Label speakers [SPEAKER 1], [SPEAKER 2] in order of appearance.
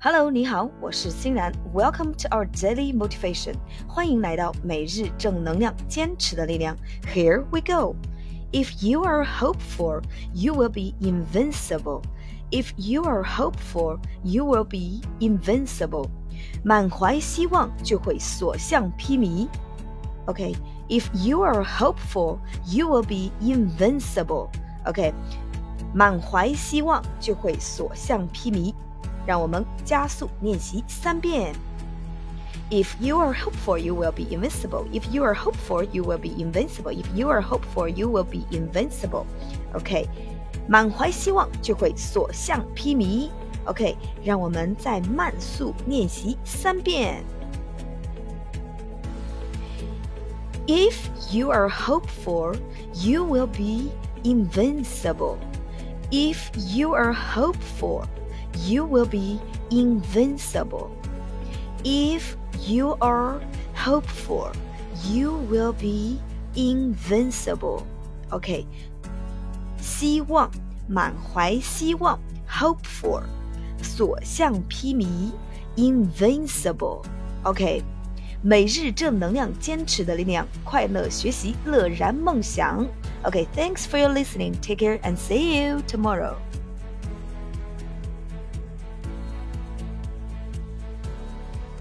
[SPEAKER 1] Hello，你好，我是欣然。Welcome to our daily motivation，欢迎来到每日正能量，坚持的力量。Here we go. If you are hopeful, you will be invincible. If you are hopeful, you will be invincible. 满怀希望就会所向披靡。OK, if you are hopeful, you will be invincible. OK，满怀希望就会所向披靡。 让我们加速练习三遍。If you are hopeful, you will be invincible. If you are hopeful, you will be invincible. If you are hopeful, you will be invincible. OK，满怀希望就会所向披靡。OK，让我们再慢速练习三遍。If you are hopeful, you will be invincible. If you are hopeful, you will be invincible. If you are hopeful, you will be invincible. OK，希望，满怀希望，hopeful，所向披靡，invincible。OK，每日正能量，坚持的力量，快乐学习，乐然梦想。OK，thanks for your listening. Take care and see you tomorrow.